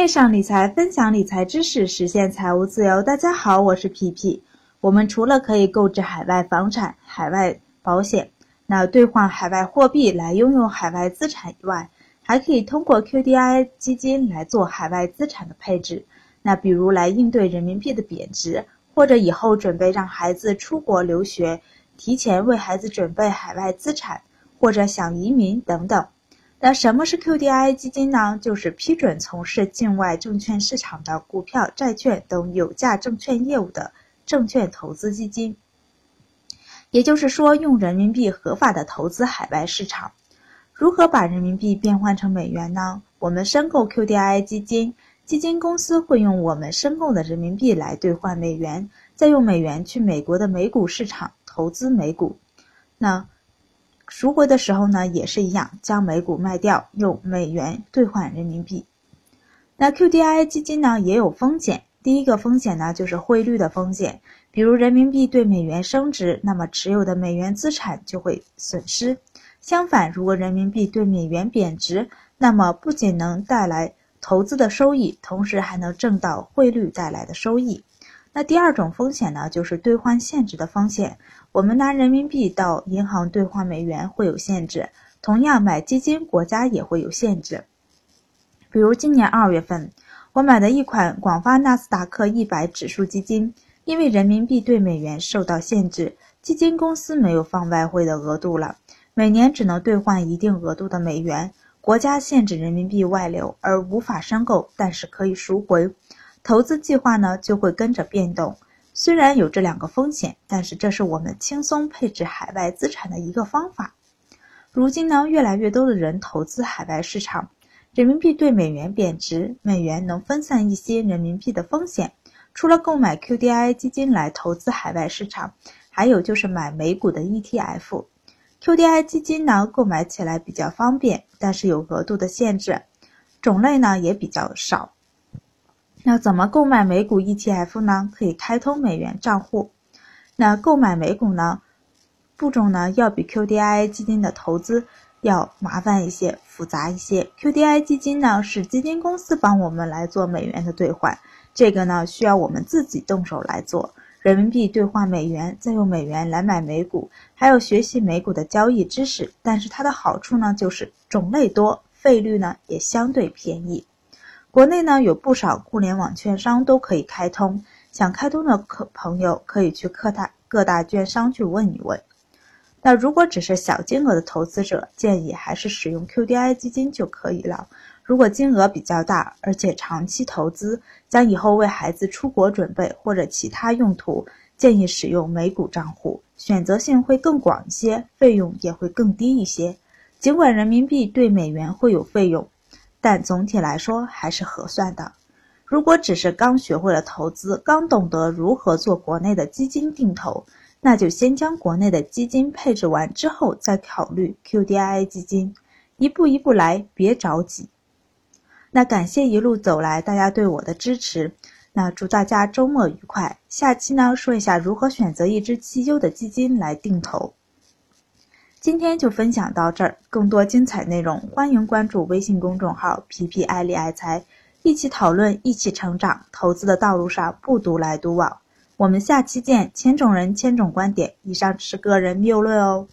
线上理财，分享理财知识，实现财务自由。大家好，我是皮皮。我们除了可以购置海外房产、海外保险，那兑换海外货币来拥有海外资产以外，还可以通过 QDI 基金来做海外资产的配置。那比如来应对人民币的贬值，或者以后准备让孩子出国留学，提前为孩子准备海外资产，或者想移民等等。那什么是 QDII 基金呢？就是批准从事境外证券市场的股票、债券等有价证券业务的证券投资基金。也就是说，用人民币合法的投资海外市场。如何把人民币变换成美元呢？我们申购 QDII 基金，基金公司会用我们申购的人民币来兑换美元，再用美元去美国的美股市场投资美股。那赎回的时候呢，也是一样，将美股卖掉，用美元兑换人民币。那 QDII 基金呢也有风险，第一个风险呢就是汇率的风险，比如人民币对美元升值，那么持有的美元资产就会损失；相反，如果人民币对美元贬值，那么不仅能带来投资的收益，同时还能挣到汇率带来的收益。那第二种风险呢，就是兑换限制的风险。我们拿人民币到银行兑换美元会有限制，同样买基金，国家也会有限制。比如今年二月份，我买的一款广发纳斯达克一百指数基金，因为人民币对美元受到限制，基金公司没有放外汇的额度了，每年只能兑换一定额度的美元，国家限制人民币外流而无法申购，但是可以赎回，投资计划呢就会跟着变动。虽然有这两个风险，但是这是我们轻松配置海外资产的一个方法。如今呢，越来越多的人投资海外市场，人民币对美元贬值，美元能分散一些人民币的风险。除了购买 QDII 基金来投资海外市场，还有就是买美股的 ETF。QDII 基金呢，购买起来比较方便，但是有额度的限制，种类呢也比较少。那怎么购买美股 ETF 呢？可以开通美元账户。那购买美股呢，步骤呢要比 QDI 基金的投资要麻烦一些、复杂一些。QDI 基金呢是基金公司帮我们来做美元的兑换，这个呢需要我们自己动手来做。人民币兑换美元，再用美元来买美股，还有学习美股的交易知识。但是它的好处呢就是种类多，费率呢也相对便宜。国内呢有不少互联网券商都可以开通，想开通的客朋友可以去各大各大券商去问一问。那如果只是小金额的投资者，建议还是使用 QDII 基金就可以了。如果金额比较大，而且长期投资，将以后为孩子出国准备或者其他用途，建议使用美股账户，选择性会更广一些，费用也会更低一些。尽管人民币对美元会有费用。但总体来说还是合算的。如果只是刚学会了投资，刚懂得如何做国内的基金定投，那就先将国内的基金配置完之后再考虑 QDII 基金，一步一步来，别着急。那感谢一路走来大家对我的支持，那祝大家周末愉快。下期呢说一下如何选择一支绩优的基金来定投。今天就分享到这儿，更多精彩内容，欢迎关注微信公众号“皮皮爱理爱财”，一起讨论，一起成长。投资的道路上不独来独往，我们下期见。千种人，千种观点，以上是个人谬论哦。